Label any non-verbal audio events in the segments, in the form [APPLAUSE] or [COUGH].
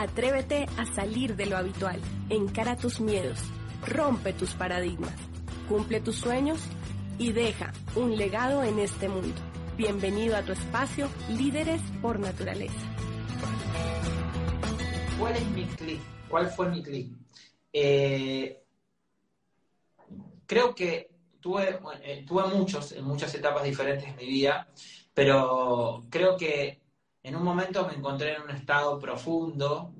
Atrévete a salir de lo habitual, encara tus miedos, rompe tus paradigmas, cumple tus sueños y deja un legado en este mundo. Bienvenido a tu espacio Líderes por Naturaleza. ¿Cuál es mi clic? ¿Cuál fue mi clic? Eh, creo que tuve, eh, tuve muchos, en muchas etapas diferentes de mi vida, pero creo que en un momento me encontré en un estado profundo,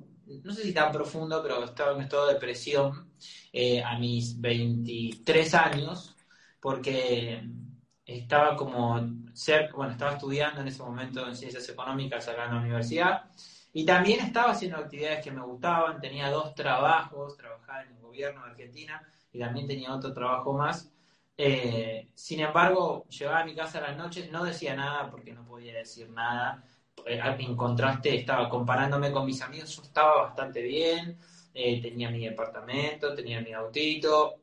no sé si tan profundo, pero estaba en un estado de depresión eh, a mis 23 años, porque estaba como cerca, bueno, estaba estudiando en ese momento en ciencias económicas acá en la universidad y también estaba haciendo actividades que me gustaban, tenía dos trabajos, trabajaba en el gobierno de Argentina y también tenía otro trabajo más. Eh, sin embargo, llegaba a mi casa a las noches, no decía nada porque no podía decir nada. Eh, en contraste, estaba comparándome con mis amigos, yo estaba bastante bien, eh, tenía mi departamento, tenía mi autito.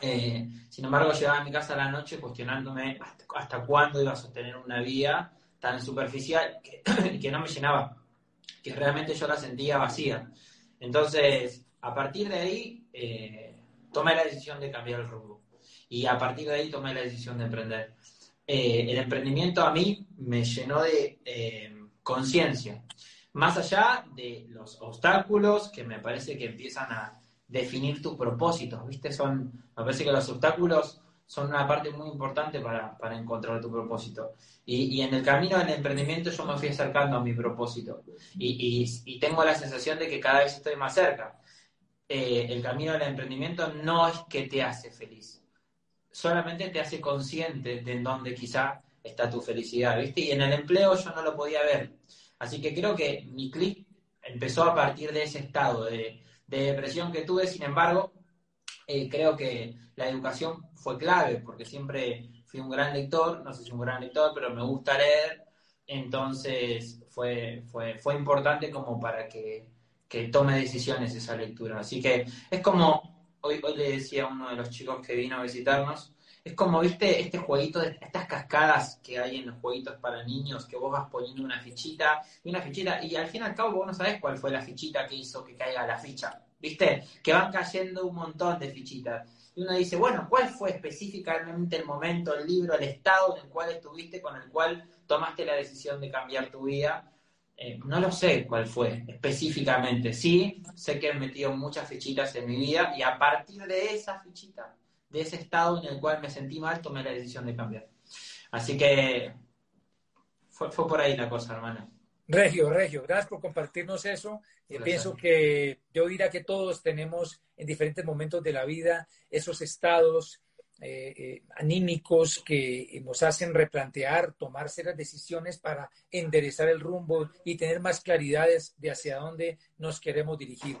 sin embargo, llegaba a mi casa a la noche cuestionándome hasta, cuándo iba a sostener una vida tan superficial [CLEARS THROAT] que, no me llenaba que realmente yo la sentía vacía. Entonces, a partir de ahí, eh, tomé la decisión de cambiar el rumbo. Y a partir de ahí tomé la decisión de emprender. Eh, el emprendimiento a mí me llenó de eh, conciencia. Más allá de los obstáculos que me parece que empiezan a definir tus propósitos, ¿viste? Son, me parece que los obstáculos son una parte muy importante para, encontrar tu propósito. Y, en el camino del emprendimiento yo me fui acercando a mi propósito y, tengo la sensación de que cada vez estoy más cerca. Eh, el camino del emprendimiento no es que te hace feliz, solamente te hace consciente de en dónde quizá está tu felicidad, ¿viste? Y en el empleo yo no lo podía ver. Así que creo que mi clic empezó a partir de ese estado de, de depresión que tuve, sin embargo, eh, creo que la educación fue clave, porque siempre fui un gran lector, no sé si un gran lector, pero me gusta leer, entonces fue, fue, fue importante como para que, tome decisiones esa lectura. Así que es como, hoy, hoy le decía a uno de los chicos que vino a visitarnos, es como, viste, este jueguito, de, estas cascadas que hay en los jueguitos para niños, que vos vas poniendo una fichita y una fichita, y al fin y al cabo vos no sabés cuál fue la fichita que hizo que caiga la ficha. ¿viste? Que van cayendo un montón de fichitas. Y uno dice, bueno, ¿cuál fue específicamente el momento, el libro, el estado en el cual estuviste, con el cual tomaste la decisión de cambiar tu vida? Eh, no lo sé cuál fue específicamente. Sí, sé que he metido muchas fichitas en mi vida y a partir de esa fichita, de ese estado en el cual me sentí mal, tomé la decisión de cambiar. Así que fue, fue por ahí la cosa, hermano. Regio, Regio, gracias por compartirnos eso. Eh, pienso que yo diría que todos tenemos en diferentes momentos de la vida esos estados eh, eh, anímicos que nos hacen replantear, tomar serias decisiones para enderezar el rumbo y tener más claridades de hacia dónde nos queremos dirigir.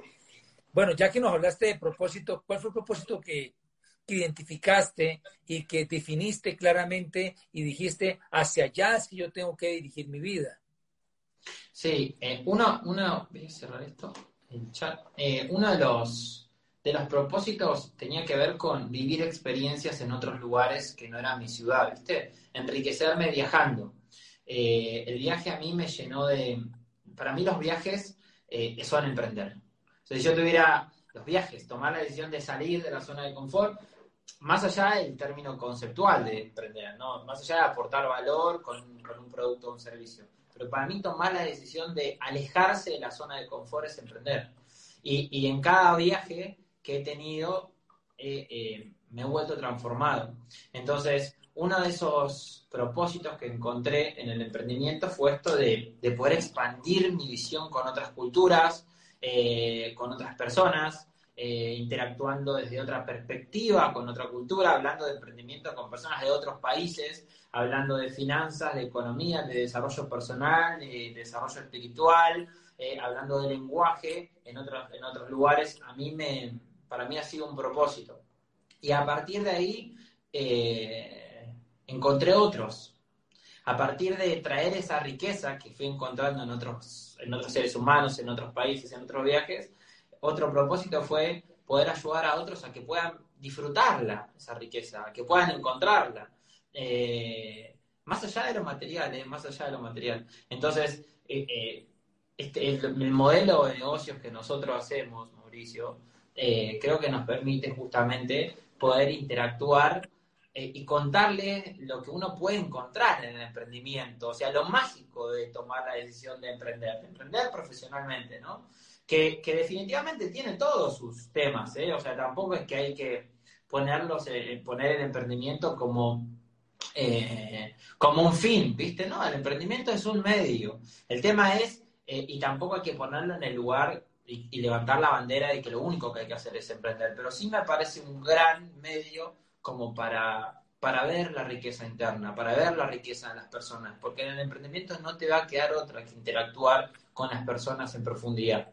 Bueno, ya que nos hablaste de propósito, ¿cuál fue el propósito que, identificaste y que definiste claramente y dijiste, hacia allá es que yo tengo que dirigir mi vida? Sí, eh, uno, uno, voy a cerrar esto, el chat. Eh, uno de los, de los propósitos tenía que ver con vivir experiencias en otros lugares que no eran mi ciudad, ¿viste? Enriquecerme viajando. Eh, el viaje a mí me llenó de... Para mí los viajes son emprender. Si yo tuviera los viajes, tomar la decisión de salir de la zona de confort, más allá del término conceptual de emprender, ¿no? Más allá de aportar valor con, con un producto o un servicio pero para mí tomar la decisión de alejarse de la zona de confort es emprender. Y, en cada viaje que he tenido eh, me he vuelto transformado. Entonces, uno de esos propósitos que encontré en el emprendimiento fue esto de, poder expandir mi visión con otras culturas, eh, con otras personas, interactuando desde otra perspectiva, con otra cultura, hablando de emprendimiento con personas de otros países, hablando de finanzas, de economía, de desarrollo personal, de desarrollo espiritual, eh, hablando de lenguaje en otros, en otros lugares, a mí me, para mí ha sido un propósito. Y a partir de ahí eh, encontré otros. A partir de traer esa riqueza que fui encontrando en otros, en otros seres humanos, en otros países, en otros viajes, otro propósito fue poder ayudar a otros a que puedan disfrutarla, esa riqueza, a que puedan encontrarla. Eh, más allá de lo material, eh, más allá de lo material. Entonces, eh, este, el, modelo de negocios que nosotros hacemos, Mauricio, eh, creo que nos permite justamente poder interactuar eh, y contarle lo que uno puede encontrar en el emprendimiento, o sea, lo mágico de tomar la decisión de emprender, de emprender profesionalmente, ¿no? Que, definitivamente tiene todos sus temas, ¿eh? O sea, tampoco es que hay que ponerlos, eh, poner el emprendimiento como, eh, como un fin, ¿viste? No, el emprendimiento es un medio. El tema es, y tampoco hay que ponerlo en el lugar y, y, levantar la bandera de que lo único que hay que hacer es emprender, pero sí me parece un gran medio como para, para ver la riqueza interna, para ver la riqueza de las personas, porque en el emprendimiento no te va a quedar otra que interactuar con las personas en profundidad.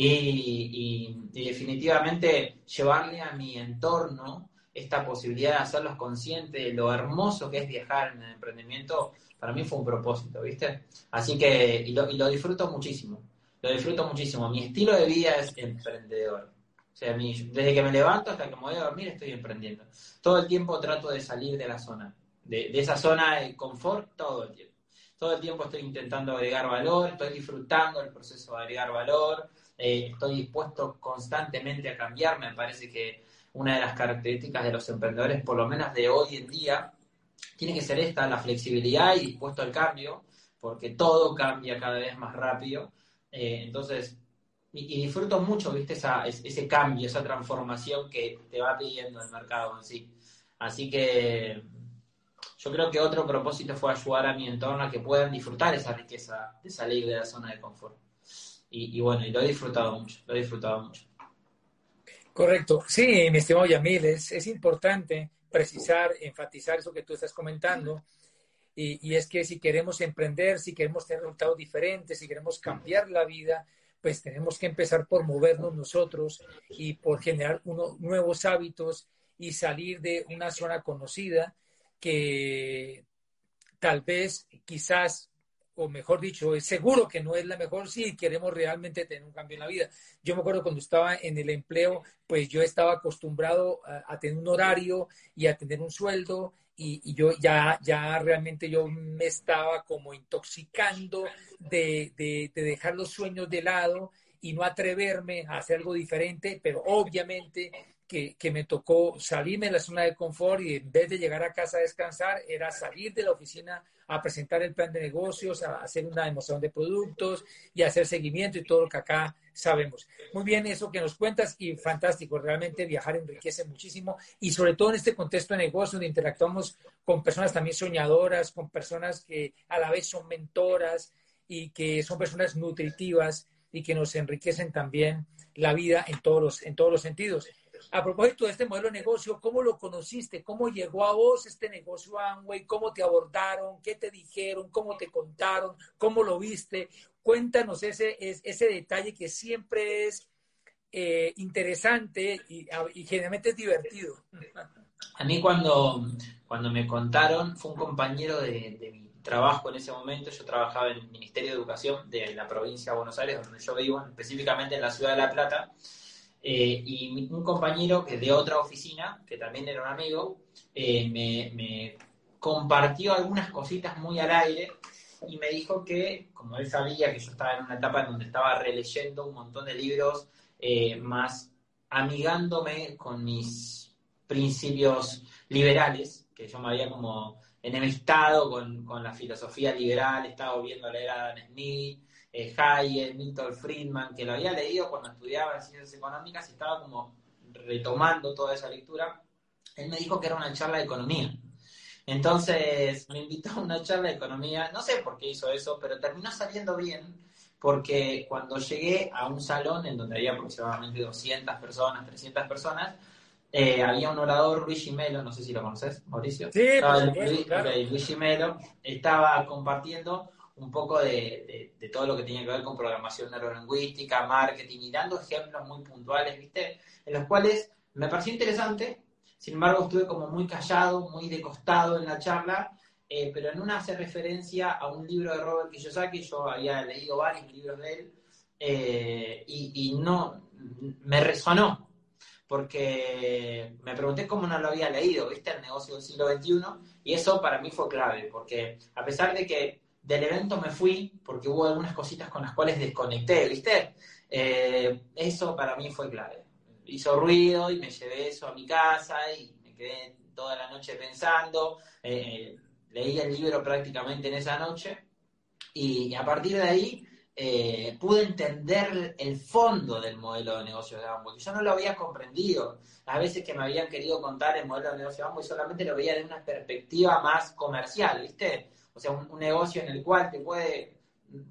Y, definitivamente llevarle a mi entorno esta posibilidad de hacerlos conscientes de lo hermoso que es viajar en el emprendimiento, para mí fue un propósito, ¿viste? Así que, y lo, y lo disfruto muchísimo, lo disfruto muchísimo. Mi estilo de vida es emprendedor o sea, desde que me levanto hasta que me voy a dormir estoy emprendiendo. Todo el tiempo trato de salir de la zona, de, esa zona de confort todo el tiempo. Todo el tiempo estoy intentando agregar valor, estoy disfrutando el proceso de agregar valor, eh, estoy dispuesto constantemente a cambiar. Me parece que una de las características de los emprendedores, por lo menos de hoy en día, tiene que ser esta, la flexibilidad y dispuesto al cambio, porque todo cambia cada vez más rápido. Eh, entonces, y, disfruto mucho, viste, esa, ese cambio, esa transformación que te va pidiendo el mercado en sí. Así que yo creo que otro propósito fue ayudar a mi entorno a que puedan disfrutar esa riqueza de salir de la zona de confort. Y, bueno, y lo he disfrutado mucho, lo he disfrutado mucho. Correcto. Sí, mi estimado Yamil, es, importante precisar, enfatizar eso que tú estás comentando. Y, y, es que si queremos emprender, si queremos tener resultados diferentes, si queremos cambiar la vida, pues tenemos que empezar por movernos nosotros y por generar nuevos hábitos y salir de una zona conocida que tal vez, quizás, o mejor dicho, es seguro que no es la mejor si queremos realmente tener un cambio en la vida. Yo me acuerdo cuando estaba en el empleo, pues yo estaba acostumbrado a, tener un horario y a tener un sueldo y, yo ya, ya realmente yo me estaba como intoxicando de, de, dejar los sueños de lado y no atreverme a hacer algo diferente, pero obviamente que, que, me tocó salirme de la zona de confort y en vez de llegar a casa a descansar, era salir de la oficina a presentar el plan de negocios, a hacer una demostración de productos y hacer seguimiento y todo lo que acá sabemos. Muy bien eso que nos cuentas y fantástico, realmente viajar enriquece muchísimo y sobre todo en este contexto de negocio donde interactuamos con personas también soñadoras, con personas que a la vez son mentoras y que son personas nutritivas y que nos enriquecen también la vida en todos los, en todos los sentidos. A propósito de este modelo de negocio, ¿cómo lo conociste? ¿Cómo llegó a vos este negocio Amway? ¿Cómo te abordaron? ¿Qué te dijeron? ¿Cómo te contaron? ¿Cómo lo viste? Cuéntanos ese, ese detalle que siempre es eh, interesante y, generalmente es divertido. A mí cuando, cuando me contaron, fue un compañero de, de mi trabajo en ese momento, yo trabajaba en el Ministerio de Educación de la provincia de Buenos Aires, donde yo vivo, específicamente en la ciudad de La Plata, eh, y un compañero que de otra oficina, que también era un amigo, eh, me, compartió algunas cositas muy al aire y me dijo que, como él sabía que yo estaba en una etapa en donde estaba releyendo un montón de libros, eh, más amigándome con mis principios liberales, que yo me había como enemistado con, con la filosofía liberal, estaba viendo leer a Adam Smith, eh, Hayek, Milton Friedman, que lo había leído cuando estudiaba en ciencias económicas y estaba como retomando toda esa lectura, él me dijo que era una charla de economía. Entonces me invitó a una charla de economía, no sé por qué hizo eso, pero terminó saliendo bien, porque cuando llegué a un salón en donde había aproximadamente 200 personas, 300 personas, eh, había un orador, Luigi Melo, no sé si lo conoces, Mauricio. Sí, estaba Luigi Melo estaba compartiendo un poco de, todo lo que tenía que ver con programación neurolingüística, marketing, y dando ejemplos muy puntuales, ¿viste? En los cuales me pareció interesante, sin embargo estuve como muy callado, muy decostado en la charla, eh, pero en una hace referencia a un libro de Robert Kiyosaki, yo había leído varios libros de él, eh, y, y no, me resonó, porque me pregunté cómo no lo había leído, ¿viste? El negocio del siglo XXI, y eso para mí fue clave, porque a pesar de que del evento me fui porque hubo algunas cositas con las cuales desconecté, ¿viste? Eh, eso para mí fue clave. Hizo ruido y me llevé eso a mi casa y me quedé toda la noche pensando. Eh, leí el libro prácticamente en esa noche y a partir de ahí eh, pude entender el fondo del modelo de negocio de Amway. Yo no lo había comprendido. A veces que me habían querido contar el modelo de negocio de Amway solamente lo veía de una perspectiva más comercial, ¿viste? O sea, un, negocio en el cual te puede,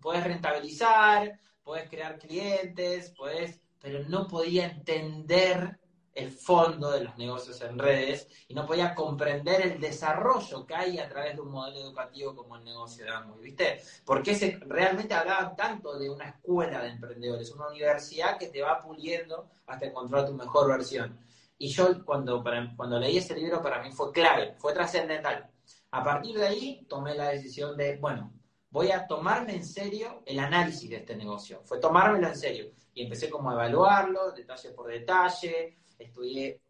puedes rentabilizar, puedes crear clientes, puedes, pero no podía entender el fondo de los negocios en redes y no podía comprender el desarrollo que hay a través de un modelo educativo como el negocio de Amway, ¿viste? Porque realmente hablaban tanto de una escuela de emprendedores, una universidad que te va puliendo hasta encontrar tu mejor versión. Y yo cuando, cuando leí ese libro para mí fue clave, fue trascendental. A partir de ahí tomé la decisión de, bueno, voy a tomarme en serio el análisis de este negocio. Fue tomármelo en serio. Y empecé como a evaluarlo, detalle por detalle, estudié,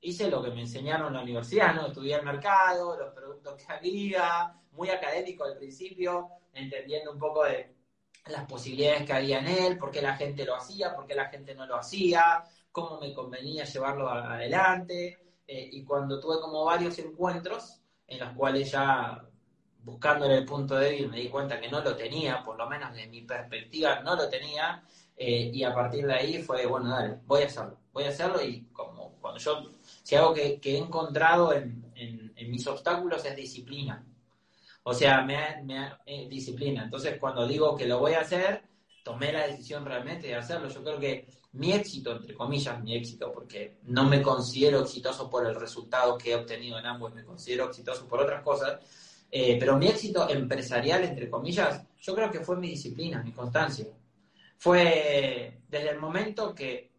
hice lo que me enseñaron en la universidad, ¿no? Estudié el mercado, los productos que había, muy académico al principio, entendiendo un poco de las posibilidades que había en él, por qué la gente lo hacía, por qué la gente no lo hacía, cómo me convenía llevarlo adelante. Eh, y cuando tuve como varios encuentros en los cuales ya buscándole el punto débil me di cuenta que no lo tenía, por lo menos de mi perspectiva no lo tenía, eh, y a partir de ahí fue, bueno, dale, voy a hacerlo, voy a hacerlo y como cuando yo, si algo que, he encontrado en, mis obstáculos es disciplina. O sea, me, me eh, disciplina. Entonces, cuando digo que lo voy a hacer, tomé la decisión realmente de hacerlo. Yo creo que mi éxito, entre comillas, mi éxito, porque no me considero exitoso por el resultado que he obtenido en ambos, me considero exitoso por otras cosas, eh, pero mi éxito empresarial, entre comillas, yo creo que fue mi disciplina, mi constancia. Fue desde el momento que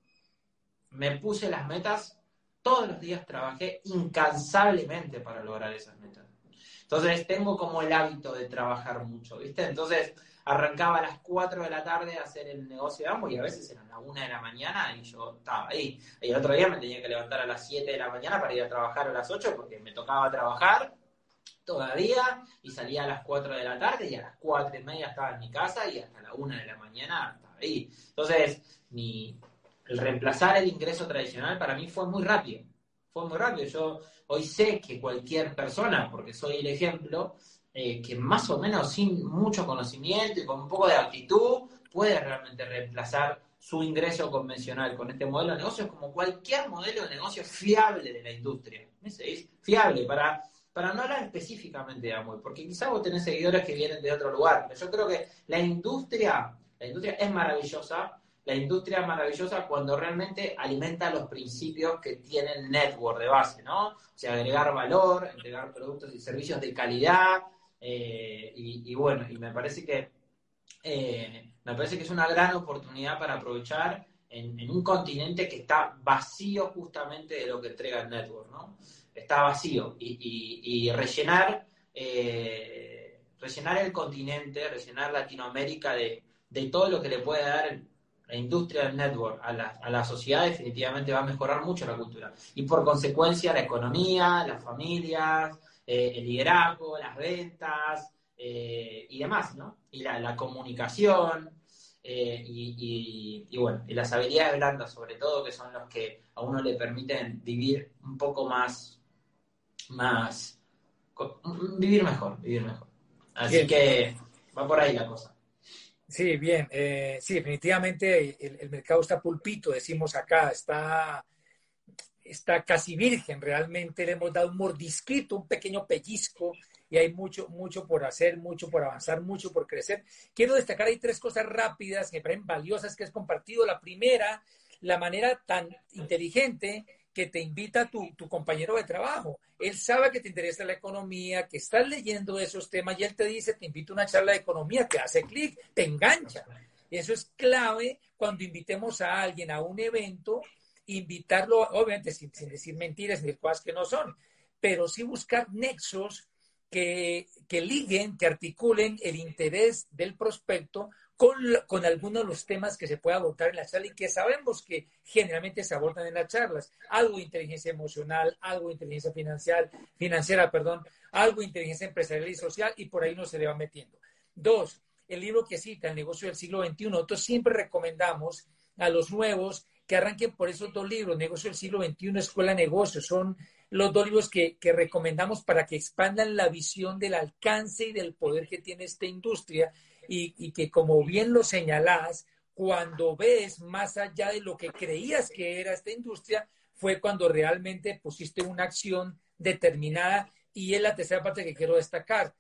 me puse las metas, todos los días trabajé incansablemente para lograr esas metas. Entonces tengo como el hábito de trabajar mucho, ¿viste? Entonces arrancaba a las 4 de la tarde a hacer el negocio de ambos y a veces eran las 1 de la mañana y yo estaba ahí. Y el otro día me tenía que levantar a las 7 de la mañana para ir a trabajar a las 8 porque me tocaba trabajar todavía y salía a las 4 de la tarde y a las 4 y media estaba en mi casa y hasta la 1 de la mañana Entonces, el reemplazar el ingreso tradicional para mí fue muy rápido. Fue muy rápido. Yo hoy sé que cualquier persona, porque soy el ejemplo, eh, que más o menos sin mucho conocimiento y con un poco de actitud puede realmente reemplazar su ingreso convencional con este modelo de negocio como cualquier modelo de negocio fiable de la industria. ¿Me Fiable para para no hablar específicamente de Amway, porque quizás vos tenés seguidores que vienen de otro lugar, pero yo creo que la industria la industria es maravillosa, la industria es maravillosa cuando realmente alimenta los principios que tiene el network de base, ¿no? O sea, agregar valor, entregar productos y servicios de calidad, eh, y, bueno, y me parece que eh, me parece que es una gran oportunidad para aprovechar en, un continente que está vacío justamente de lo que entrega el network, ¿no? Está vacío y, rellenar eh, rellenar el continente, rellenar Latinoamérica de, de todo lo que le puede dar la industria del network a la, a la sociedad, definitivamente va a mejorar mucho la cultura. Y por consecuencia, la economía, las familias, eh, el liderazgo, las ventas eh, y demás, ¿no? Y la, comunicación. Eh, y, y, bueno, y las habilidades blandas sobre todo, que son los que a uno le permiten vivir un poco más, más, vivir mejor, vivir mejor. Así que va por ahí la cosa. Sí, bien. Eh, sí, definitivamente el, mercado está pulpito, decimos acá, está, está casi virgen. Realmente le hemos dado un mordisquito, un pequeño pellizco y hay mucho, mucho por hacer, mucho por avanzar, mucho por crecer. Quiero destacar ahí tres cosas rápidas que me parecen valiosas que has compartido. La primera, la manera tan inteligente que te invita tu, tu compañero de trabajo. Él sabe que te interesa la economía, que estás leyendo esos temas y él te dice, te invito a una charla de economía, te hace clic, te engancha. Eso es clave cuando invitemos a alguien a un evento, invitarlo, obviamente sin, decir mentiras ni cosas que no son, pero sí buscar nexos que, que liguen, que articulen el interés del prospecto con, con algunos de los temas que se puede abordar en la charla y que sabemos que generalmente se abordan en las charlas. Algo de inteligencia emocional, algo de inteligencia financiera, financiera perdón, algo de inteligencia empresarial y social y por ahí no se le va metiendo. Dos, el libro que cita, El negocio del siglo XXI. Nosotros siempre recomendamos a los nuevos que arranquen por esos dos libros, Negocio del siglo XXI, Escuela de Negocios. Son los dos libros que, que, recomendamos para que expandan la visión del alcance y del poder que tiene esta industria y, que, como bien lo señalás, cuando ves más allá de lo que creías que era esta industria, fue cuando realmente pusiste una acción determinada y es la tercera parte que quiero destacar.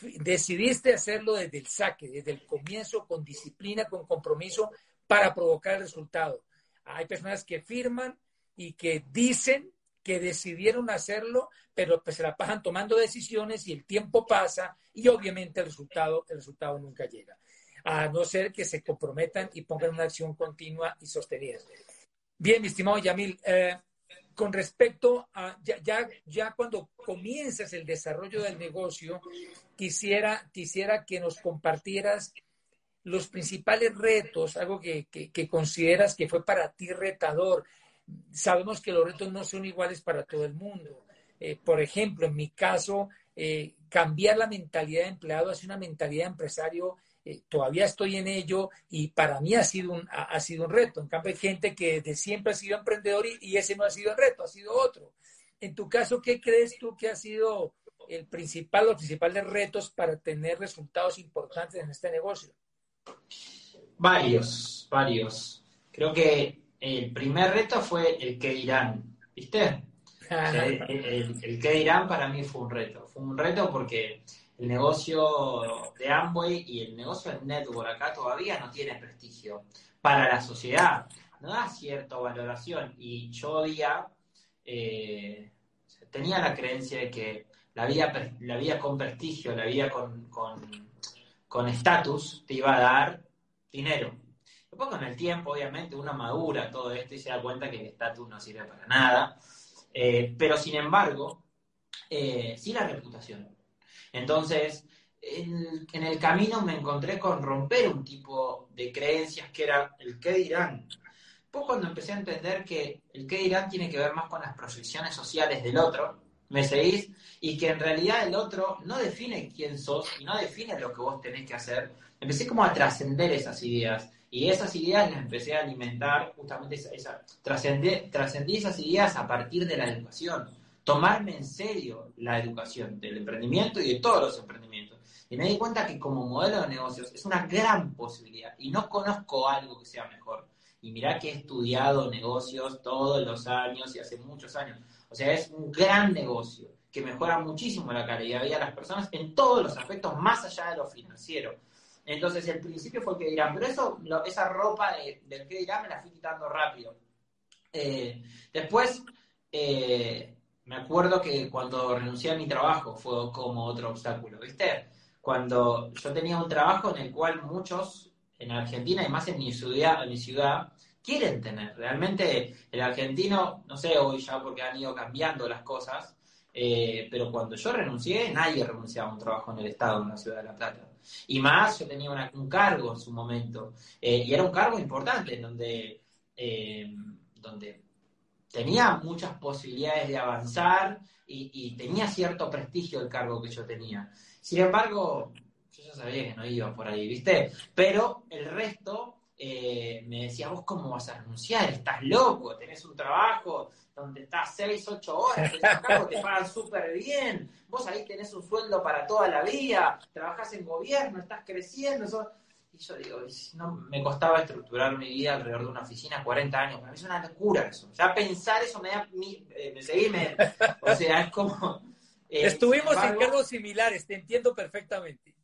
Decidiste hacerlo desde el saque, desde el comienzo, con disciplina, con compromiso, para provocar el resultado. Hay personas que firman y que dicen que decidieron hacerlo, pero pues se la pasan tomando decisiones y el tiempo pasa y obviamente el resultado, el resultado nunca llega, a no ser que se comprometan y pongan una acción continua y sostenida. Bien, mi estimado Yamil, eh, con respecto a ya, ya, ya, cuando comienzas el desarrollo del negocio, quisiera, quisiera que nos compartieras los principales retos, algo que, que, que, consideras que fue para ti retador. Sabemos que los retos no son iguales para todo el mundo. Eh, por ejemplo, en mi caso, eh, cambiar la mentalidad de empleado hacia una mentalidad de empresario, eh, todavía estoy en ello y para mí ha sido un, ha, sido un reto. En cambio, hay gente que de siempre ha sido emprendedor y, y ese no ha sido el reto, ha sido otro. En tu caso, ¿qué crees tú que ha sido el principal, los principales retos para tener resultados importantes en este negocio? Varios, varios. Creo que el primer reto fue el que dirán, ¿viste? [LAUGHS] El, el, el, que dirán para mí fue un reto. Fue un reto porque el negocio de Amway y el negocio del network acá todavía no tiene prestigio para la sociedad. No da cierta valoración. Y yo había, eh, tenía la creencia de que la vida, la vida con prestigio, la vida con estatus, con te iba a dar dinero. Después con el tiempo, obviamente, uno madura todo esto y se da cuenta que el estatus no sirve para nada. Eh, pero sin embargo, eh, sí la reputación. Entonces, en, el camino me encontré con romper un tipo de creencias que era el qué dirán. Pues cuando empecé a entender que el qué dirán tiene que ver más con las proyecciones sociales del otro, ¿me seguís? Y que en realidad el otro no define quién sos y no define lo que vos tenés que hacer. Empecé como a trascender esas ideas y esas ideas las empecé a alimentar, justamente esa, trascendí, trascendí esas ideas a partir de la educación. Tomarme en serio la educación del emprendimiento y de todos los emprendimientos. Y me di cuenta que como modelo de negocios es una gran posibilidad y no conozco algo que sea mejor. Y mirá que he estudiado negocios todos los años y hace muchos años. O sea, es un gran negocio que mejora muchísimo la calidad de vida de las personas en todos los aspectos, más allá de lo financiero. Entonces, el principio fue el que dirán, pero eso, lo, esa ropa de, del que dirán me la fui quitando rápido. Eh, después, eh, me acuerdo que cuando renuncié a mi trabajo fue como otro obstáculo, ¿viste? Cuando yo tenía un trabajo en el cual muchos en Argentina y más en mi ciudad, en mi ciudad quieren tener. Realmente el argentino, no sé hoy ya porque han ido cambiando las cosas, eh, pero cuando yo renuncié, nadie renunciaba a un trabajo en el Estado en la ciudad de La Plata. Y más, yo tenía un cargo en su momento, eh, y era un cargo importante, donde, eh, donde tenía muchas posibilidades de avanzar y, y, tenía cierto prestigio el cargo que yo tenía. Sin embargo, yo ya sabía que no iba por ahí, ¿viste? Pero el resto eh, me decía, vos cómo vas a renunciar, estás loco, tenés un trabajo donde estás 6, 8 horas, te pagan súper bien, vos ahí tenés un sueldo para toda la vida, trabajás en gobierno, estás creciendo. Eso... Y yo digo, no, me costaba estructurar mi vida alrededor de una oficina 40 años, para mí es una locura eso. Ya pensar eso me da, me, me seguí, me, o sea, es como... Eh, Estuvimos embargo, en cargos similares, te entiendo perfectamente.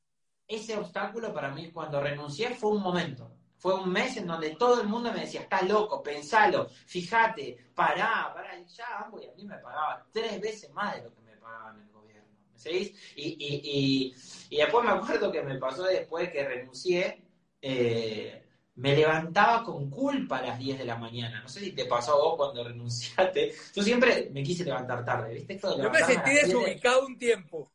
Ese obstáculo para mí cuando renuncié fue un momento. Fue un mes en donde todo el mundo me decía, estás loco, pensalo, fíjate, pará, pará. Y ya ambos, y a mí me pagaba tres veces más de lo que me pagaban en el gobierno. ¿Me seguís? Y, y, y, y después me acuerdo que me pasó después que renuncié, eh, me levantaba con culpa a las 10 de la mañana. No sé si te pasó a vos cuando [LAUGHS] renunciaste. Yo siempre me quise levantar tarde, ¿viste? Esto de Yo me sentí desubicado un tiempo.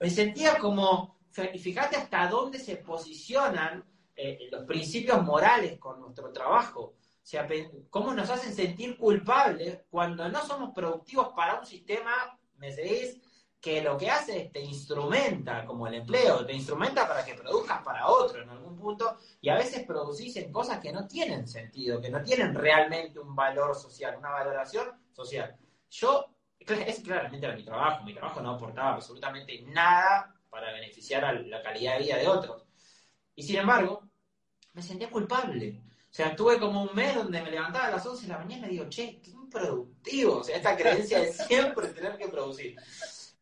Me sentía como, fíjate hasta dónde se posicionan eh, los principios morales con nuestro trabajo. O sea, cómo nos hacen sentir culpables cuando no somos productivos para un sistema, ¿me seguís? que lo que hace es te instrumenta como el empleo, te instrumenta para que produzcas para otro en algún punto y a veces producís en cosas que no tienen sentido, que no tienen realmente un valor social, una valoración social. Yo, es claramente era mi trabajo, mi trabajo no aportaba absolutamente nada para beneficiar a la calidad de vida de otros. Y sin embargo, me sentía culpable. O sea, tuve como un mes donde me levantaba a las 11 de la mañana y me digo, che, qué improductivo. O sea, esta creencia de siempre tener que producir.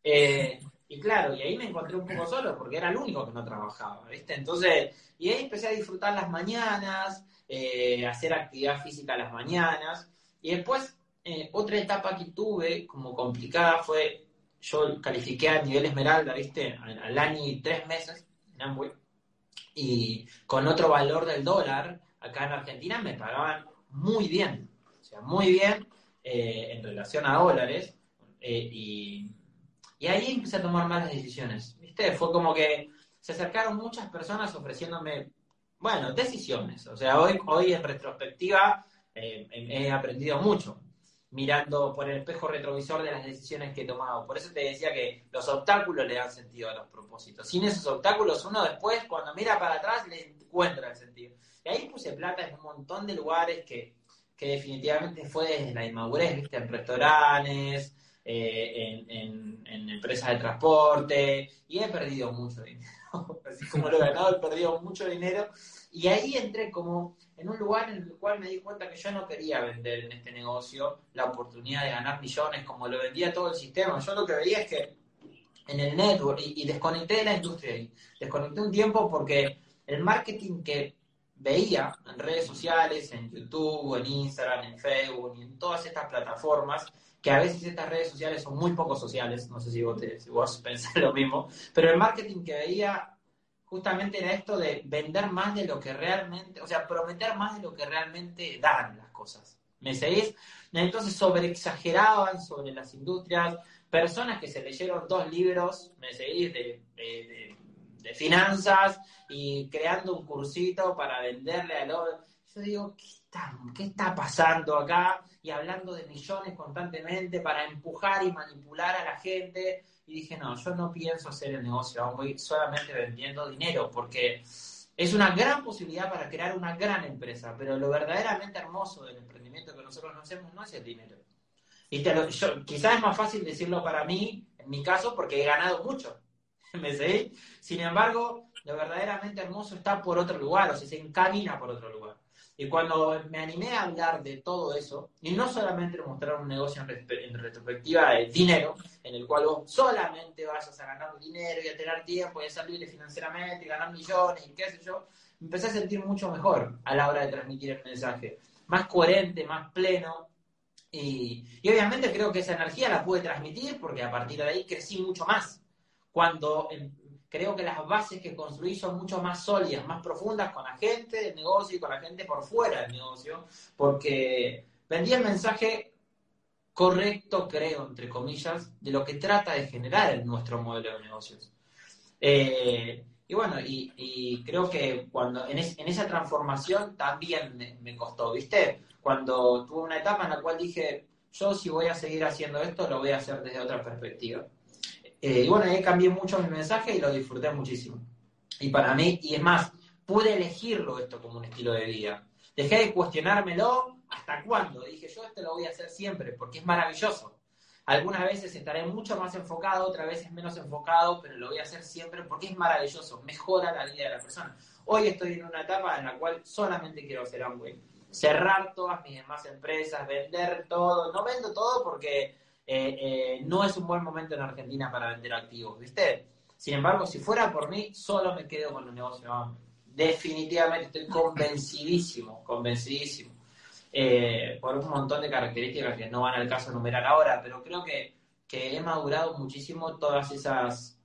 Eh, y claro, y ahí me encontré un poco solo porque era el único que no trabajaba, ¿viste? Entonces, y ahí empecé a disfrutar las mañanas, eh, hacer actividad física las mañanas. Y después, eh, otra etapa que tuve como complicada fue, yo califiqué a nivel esmeralda, ¿viste? Al, año y tres meses en Amway. Y con otro valor del dólar, acá en Argentina me pagaban muy bien. O sea, muy bien en relación a dólares. y y ahí empecé a tomar malas decisiones. ¿Viste? Fue como que se acercaron muchas personas ofreciéndome, bueno, decisiones. O sea, hoy, hoy en retrospectiva eh, he aprendido mucho mirando por el espejo retrovisor de las decisiones que he tomado. Por eso te decía que los obstáculos le dan sentido a los propósitos. Sin esos obstáculos, uno después, cuando mira para atrás, le encuentra el sentido. Y ahí puse plata en un montón de lugares que, que definitivamente fue desde la inmadurez, ¿viste? En restaurantes, eh, en, empresas de transporte y he perdido mucho dinero. [LAUGHS] Así como lo ganado, he perdido mucho dinero. Y ahí entré como en un lugar en el cual me di cuenta que yo no quería vender en este negocio la oportunidad de ganar millones como lo vendía todo el sistema. Yo lo que veía es que en el network y, y desconecté de la industria ahí. Desconecté un tiempo porque el marketing que veía en redes sociales, en YouTube, en Instagram, en Facebook en todas estas plataformas, que a veces estas redes sociales son muy poco sociales, no sé si vos, te, [LAUGHS] pensás lo mismo, pero el marketing que veía justamente era esto de vender más de lo que realmente, o sea, prometer más de lo que realmente dan las cosas. ¿Me seguís? Entonces sobreexageraban sobre las industrias, personas que se leyeron dos libros, ¿me seguís? De finanzas y creando un cursito para venderle a los... Yo digo, ¿qué está, ¿qué está pasando acá? Y hablando de millones constantemente para empujar y manipular a la gente. Y dije, no, yo no pienso hacer el negocio, voy solamente vendiendo dinero, porque es una gran posibilidad para crear una gran empresa, pero lo verdaderamente hermoso del emprendimiento que nosotros no hacemos no es el dinero. Y yo, quizás es más fácil decirlo para mí, en mi caso, porque he ganado mucho. [LAUGHS] ¿Me seguís? Sin embargo, lo verdaderamente hermoso está por otro lugar, o sea, se encamina por otro lugar. Y cuando me animé a hablar de todo eso, y no solamente mostrar un negocio en, retrospectiva de dinero, en el cual vos solamente vayas a ganar dinero y a tener tiempo y a ser libre financieramente y ganar millones y qué sé yo, empecé a sentir mucho mejor a la hora de transmitir el mensaje. Más coherente, más pleno. Y, y obviamente creo que esa energía la pude transmitir porque a partir de ahí crecí mucho más. Cuando creo que las bases que construí son mucho más sólidas, más profundas con la gente del negocio y con la gente por fuera del negocio, porque vendí el mensaje correcto, creo, entre comillas, de lo que trata de generar nuestro modelo de negocios. Eh, y bueno, y, creo que cuando en, esa transformación también me, me, costó, ¿viste? Cuando tuve una etapa en la cual dije, yo si voy a seguir haciendo esto, lo voy a hacer desde otra perspectiva. Eh, y bueno, ahí cambié mucho mi mensaje y lo disfruté muchísimo. Y para mí, y es más, pude elegirlo esto como un estilo de vida. Dejé de cuestionármelo hasta cuándo. Dije, yo esto lo voy a hacer siempre porque es maravilloso. Algunas veces estaré mucho más enfocado, otras veces menos enfocado, pero lo voy a hacer siempre porque es maravilloso, mejora la vida de la persona. Hoy estoy en una etapa en la cual solamente quiero hacer Amway. Cerrar todas mis demás empresas, vender todo. No vendo todo porque eh, eh, no es un buen momento en Argentina para vender activos, ¿viste? Sin embargo, si fuera por mí, solo me quedo con los negocios. Definitivamente estoy convencidísimo, convencidísimo. Eh, por un montón de características que no van al caso enumerar ahora, pero creo que, que he madurado muchísimo todas esas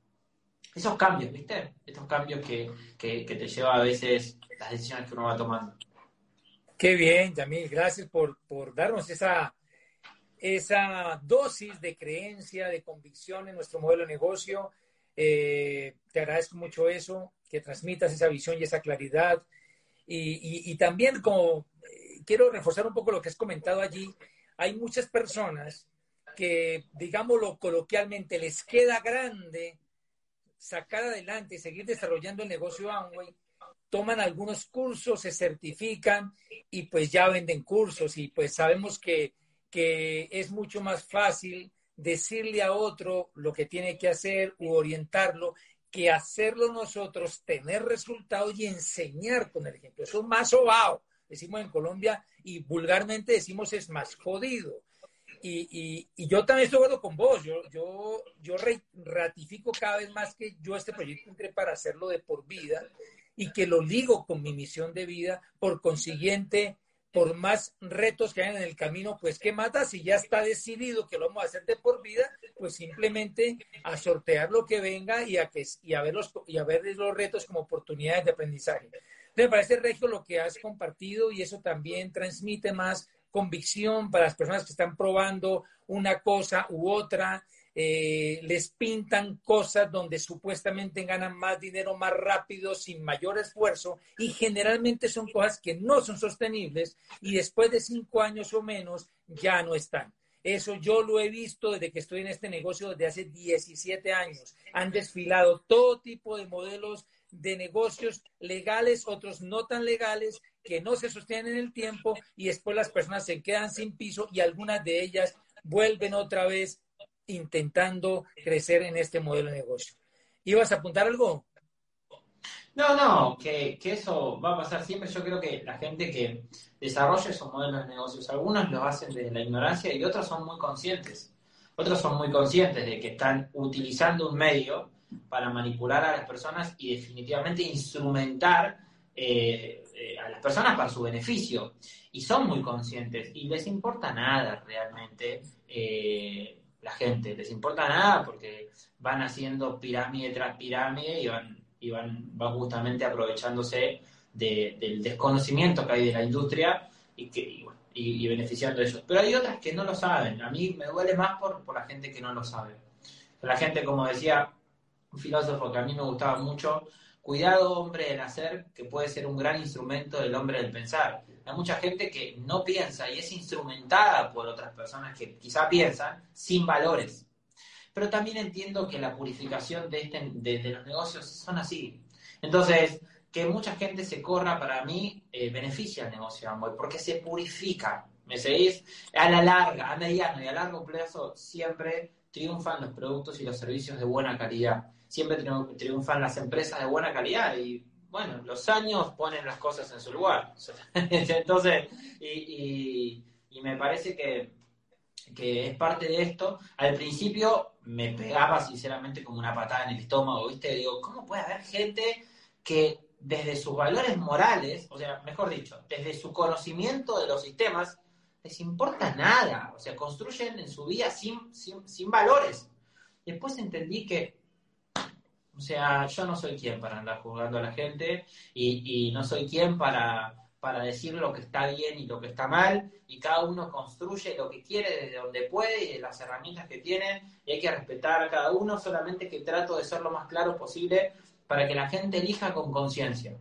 esos cambios, ¿viste? Estos cambios que, que, que te lleva a veces las decisiones que uno va tomando. Qué bien, Yamil, gracias por, por darnos esa, esa dosis de creencia, de convicción en nuestro modelo de negocio. Eh, te agradezco mucho eso, que transmitas esa visión y esa claridad. Y, también como eh, quiero reforzar un poco lo que has comentado allí, hay muchas personas que, digámoslo coloquialmente, les queda grande sacar adelante y seguir desarrollando el negocio Amway, toman algunos cursos, se certifican y pues ya venden cursos y pues sabemos que, que es mucho más fácil decirle a otro lo que tiene que hacer u orientarlo que hacerlo nosotros, tener resultados y enseñar con el ejemplo. Eso es más sobao, decimos en Colombia, y vulgarmente decimos es más jodido. Y, yo también estoy de acuerdo con vos. Yo, yo, yo ratifico cada vez más que yo este proyecto entré para hacerlo de por vida y que lo ligo con mi misión de vida. Por consiguiente, por más retos que hay en el camino, pues ¿qué mata? Si ya está decidido que lo vamos a hacer de por vida, pues simplemente a sortear lo que venga y a, que, y a, ver, los, y a ver los retos como oportunidades de aprendizaje. Me parece, Regio, lo que has compartido y eso también transmite más convicción para las personas que están probando una cosa u otra. Eh, les pintan cosas donde supuestamente ganan más dinero más rápido, sin mayor esfuerzo, y generalmente son cosas que no son sostenibles y después de cinco años o menos ya no están. Eso yo lo he visto desde que estoy en este negocio desde hace 17 años. Han desfilado todo tipo de modelos de negocios legales, otros no tan legales, que no se sostienen en el tiempo y después las personas se quedan sin piso y algunas de ellas vuelven otra vez intentando crecer en este modelo de negocio. ¿Ibas a apuntar algo? No, no, que, eso va a pasar siempre. Yo creo que la gente que desarrolla esos modelos de negocios, algunos lo hacen desde la ignorancia y otros son muy conscientes. Otros son muy conscientes de que están utilizando un medio para manipular a las personas y definitivamente instrumentar eh, eh, a las personas para su beneficio. Y son muy conscientes y les importa nada realmente eh, la gente, les importa nada porque van haciendo pirámide tras pirámide y van, y van, justamente aprovechándose del desconocimiento que hay de la industria y que y, beneficiando de ellos. Pero hay otras que no lo saben. A mí me duele más por, por la gente que no lo sabe. La gente, como decía un filósofo que a mí me gustaba mucho, cuidado hombre del hacer, que puede ser un gran instrumento del hombre del pensar. Hay mucha gente que no piensa y es instrumentada por otras personas que quizá piensan sin valores. Pero también entiendo que la purificación de, este, de, los negocios son así. Entonces, que mucha gente se corra para mí eh, beneficia al negocio de Amway porque se purifica. ¿Me seguís? A la larga, a mediano y a largo plazo siempre triunfan los productos y los servicios de buena calidad siempre triunfan las empresas de buena calidad y bueno, los años ponen las cosas en su lugar. [LAUGHS] Entonces, y, me parece que, que, es parte de esto. Al principio me pegaba sinceramente como una patada en el estómago, ¿viste? Digo, ¿cómo puede haber gente que desde sus valores morales, o sea, mejor dicho, desde su conocimiento de los sistemas, les importa nada? O sea, construyen en su vida sin, sin, sin valores. Después entendí que o sea, yo no soy quien para andar juzgando a la gente y, no soy quien para, para decir lo que está bien y lo que está mal, y cada uno construye lo que quiere desde donde puede y de las herramientas que tiene, y hay que respetar a cada uno, solamente que trato de ser lo más claro posible para que la gente elija con conciencia.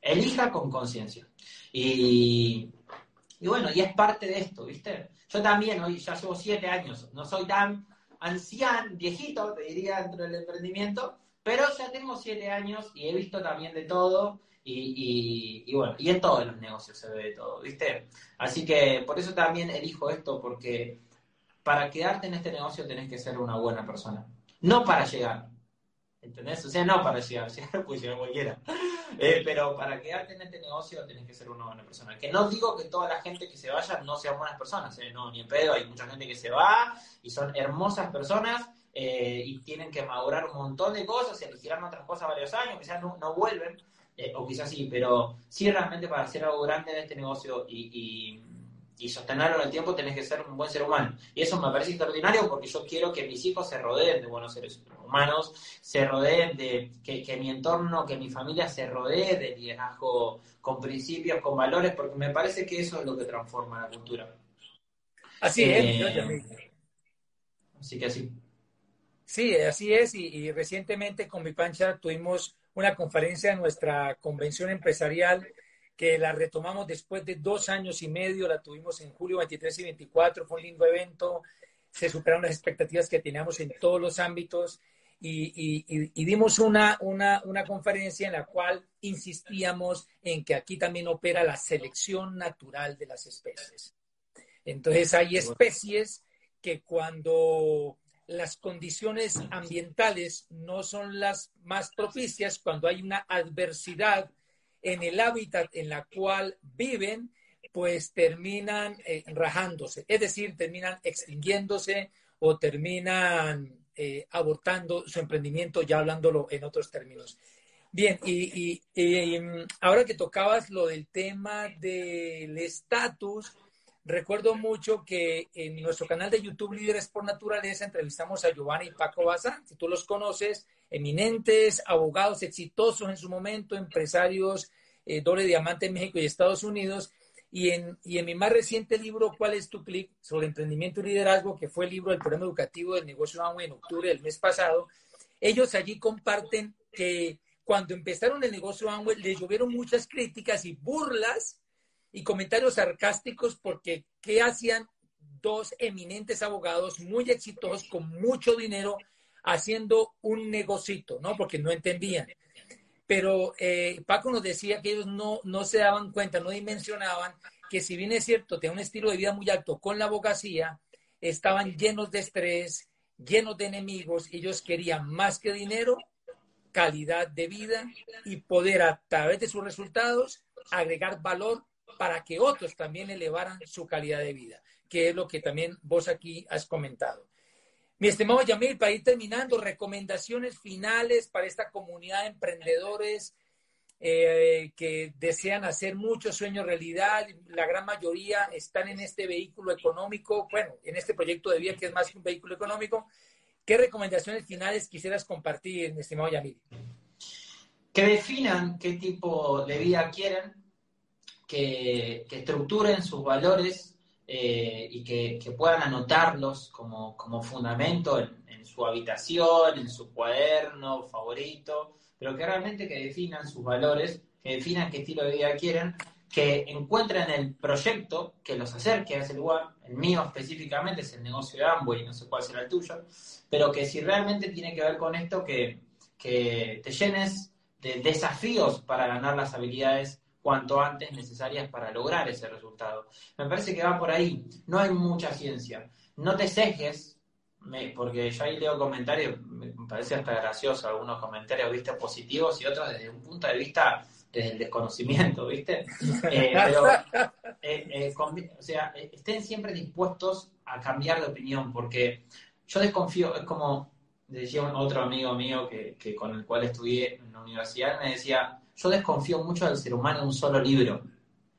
Elija con conciencia. Y, y bueno, y es parte de esto, ¿viste? Yo también, hoy ya llevo siete años, no soy tan anciano, viejito, te diría, dentro del emprendimiento, pero ya tengo siete años y he visto también de todo. Y, bueno, y en todos los negocios se ve de todo, ¿viste? Así que por eso también elijo esto, porque para quedarte en este negocio tenés que ser una buena persona. No para llegar. ¿Entendés? O sea, no para llegar, [LAUGHS] llegar puede llegar cualquiera. Eh, pero para quedarte en este negocio tenés que ser una buena persona. Que no digo que toda la gente que se vaya no sean buenas personas, ¿eh? no, ni en pedo, hay mucha gente que se va y son hermosas personas eh, y tienen que madurar un montón de cosas, elegirán otras cosas varios años, quizás no, no vuelven, eh, o quizás sí, pero sí realmente para hacer algo grande en este negocio y, y, sostenerlo en el tiempo tenés que ser un buen ser humano. Y eso me parece extraordinario porque yo quiero que mis hijos se rodeen de buenos seres humanos, se rodeen de que, que mi entorno, que mi familia se rodee de liderazgo con principios, con valores, porque me parece que eso es lo que transforma la cultura. Así es, eh, Así que así. Sí, así es. Y, recientemente con mi pancha tuvimos una conferencia en nuestra convención empresarial que la retomamos después de dos años y medio. La tuvimos en julio 23 y 24. Fue un lindo evento. se superaron las expectativas que teníamos en todos los ámbitos y, dimos una, una, una, conferencia en la cual insistíamos en que aquí también opera la selección natural de las especies. Entonces hay especies que cuando las condiciones ambientales no son las más propicias, cuando hay una adversidad en el hábitat en la cual viven, pues terminan eh, rajándose, es decir, terminan extinguiéndose o terminan eh, abortando su emprendimiento, ya hablándolo en otros términos. Bien, y, mm, ahora que tocabas lo del tema del estatus, recuerdo mucho que en nuestro canal de YouTube Líderes por Naturaleza entrevistamos a Giovanni y Paco Bazán, si tú los conoces, eminentes, abogados exitosos en su momento, empresarios eh, doble diamante en México y Estados Unidos, y en, mi más reciente libro, ¿Cuál es tu clic? sobre emprendimiento y liderazgo, que fue el libro del programa educativo del negocio Amway en octubre del mes pasado, ellos allí comparten que cuando empezaron el negocio Amway les llovieron muchas críticas y burlas y comentarios sarcásticos porque ¿qué hacían dos eminentes abogados muy exitosos con mucho dinero haciendo un negocito, ¿no? Porque no entendían pero eh, Paco nos decía que ellos no, no se daban cuenta, no dimensionaban que si bien es cierto, tenían un estilo de vida muy alto con la abogacía, estaban llenos de estrés, llenos de enemigos, ellos querían más que dinero, calidad de vida y poder a través de sus resultados agregar valor para que otros también elevaran su calidad de vida, que es lo que también vos aquí has comentado. Mi estimado Yamil, para ir terminando, recomendaciones finales para esta comunidad de emprendedores eh, que desean hacer muchos sueños realidad. La gran mayoría están en este vehículo económico, bueno, en este proyecto de vida que es más que un vehículo económico. ¿Qué recomendaciones finales quisieras compartir, mi estimado Yamil? Que definan qué tipo de vida quieren, que, que estructuren sus valores eh, y que, puedan anotarlos como, como fundamento en, su habitación, en su cuaderno favorito, pero que realmente que definan sus valores, que definan qué estilo de vida quieren, que encuentren el proyecto que los acerque a ese lugar. El mío específicamente es el negocio de Amway, no sé cuál será el tuyo, pero que si realmente tiene que ver con esto, que, que te llenes de desafíos para ganar las habilidades cuanto antes necesarias para lograr ese resultado. Me parece que va por ahí. No hay mucha ciencia. No te cejes, porque yo ahí leo comentarios, me parece hasta gracioso, algunos comentarios, viste, positivos y otros desde un punto de vista desde el desconocimiento, ¿viste? [LAUGHS] Eh, pero, eh, eh, o sea, estén siempre dispuestos a cambiar de opinión, porque yo desconfío, es como decía otro amigo mío que, que con el cual estudié en la universidad, me decía, yo desconfío mucho del ser humano en un solo libro.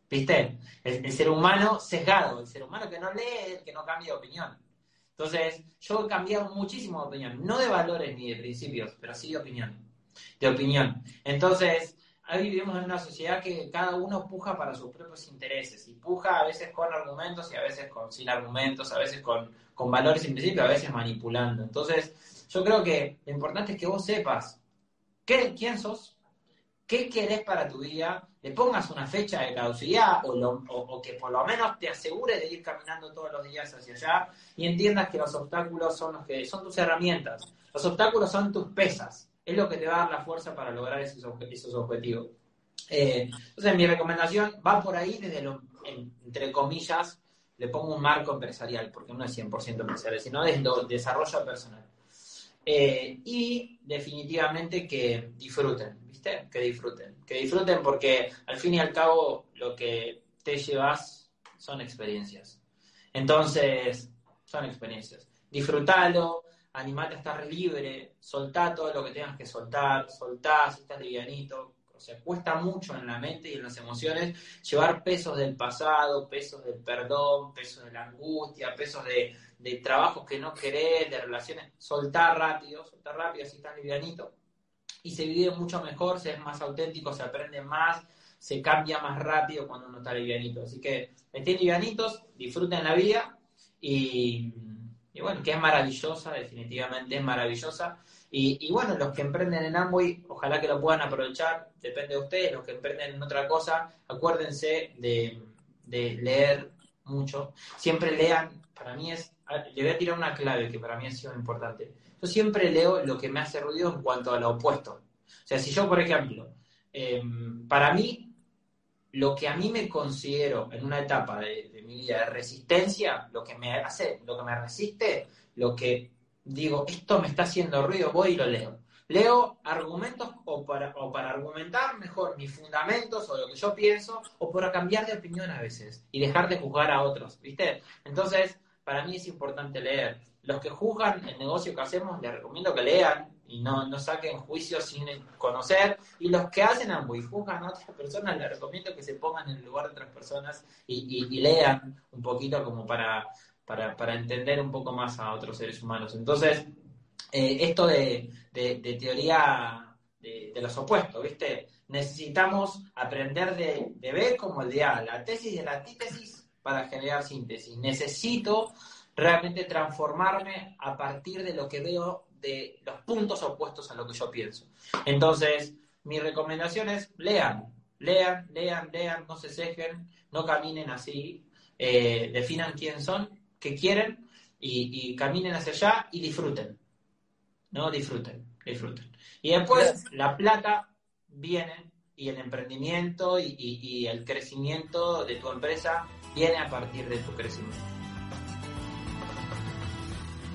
¿Viste? El, ser humano sesgado, el ser humano que no lee, el que no cambia de opinión. Entonces, yo he cambiado muchísimo de opinión, no de valores ni de principios, pero sí de opinión. De opinión. Entonces, ahí vivimos en una sociedad que cada uno puja para sus propios intereses y puja a veces con argumentos y a veces con sin argumentos, a veces con, con valores y principios, a veces manipulando. Entonces, yo creo que lo importante es que vos sepas qué, quién sos, qué querés para tu vida, le pongas una fecha de caducidad o, que por lo menos te asegure de ir caminando todos los días hacia allá y entiendas que los obstáculos son los que son tus herramientas. Los obstáculos son tus pesas. Es lo que te va a dar la fuerza para lograr esos, objetivos. Eh, entonces, mi recomendación va por ahí desde lo, entre comillas, le pongo un marco empresarial, porque no es 100% empresarial, sino desde el desarrollo personal. Eh, y definitivamente que disfruten, ¿viste? Que disfruten. Que disfruten porque al fin y al cabo lo que te llevas son experiencias. Entonces, son experiencias. Disfrútalo, animate a estar libre, soltá todo lo que tengas que soltar, soltá si estás livianito. O sea, cuesta mucho en la mente y en las emociones llevar pesos del pasado, pesos del perdón, pesos de la angustia, pesos de, de trabajos que no querés, de relaciones, soltar rápido, soltar rápido, así estás livianito, y se vive mucho mejor, se es más auténtico, se aprende más, se cambia más rápido cuando uno está livianito. Así que estén livianitos, disfruten la vida y, bueno, que es maravillosa, definitivamente es maravillosa. Y, bueno, los que emprenden en Amway, ojalá que lo puedan aprovechar, depende de ustedes, los que emprenden en otra cosa, acuérdense de, de leer mucho. Siempre lean, para mí es, le voy a tirar una clave que para mí ha sido importante. Yo siempre leo lo que me hace ruido en cuanto a lo opuesto. O sea, si yo, por ejemplo, em, para mí, lo que a mí me considero en una etapa de, de, mi vida de resistencia, lo que me hace, lo que me resiste, lo que digo, esto me está haciendo ruido, voy y lo leo. Leo argumentos o para, o para argumentar mejor mis fundamentos o lo que yo pienso, o para cambiar de opinión a veces y dejar de juzgar a otros, ¿viste? Entonces, para mí es importante leer. Los que juzgan el negocio que hacemos, les recomiendo que lean y no, no saquen juicios sin conocer. Y los que hacen ambos y juzgan a otras personas, les recomiendo que se pongan en el lugar de otras personas y, y, lean un poquito como para, para, para entender un poco más a otros seres humanos. Entonces, eh, esto de, de, teoría de, los opuestos, ¿viste? Necesitamos aprender de, de B como el de A, la tesis y la antítesis para generar síntesis. Necesito realmente transformarme a partir de lo que veo de los puntos opuestos a lo que yo pienso. Entonces, mi recomendación es lean, lean, lean, lean, no se cejen, no caminen así, eh, definan quién son, qué quieren y, y caminen hacia allá y disfruten. ¿no? Disfruten, disfruten. Y después la plata viene y el emprendimiento y, el crecimiento de tu empresa viene a partir de tu crecimiento.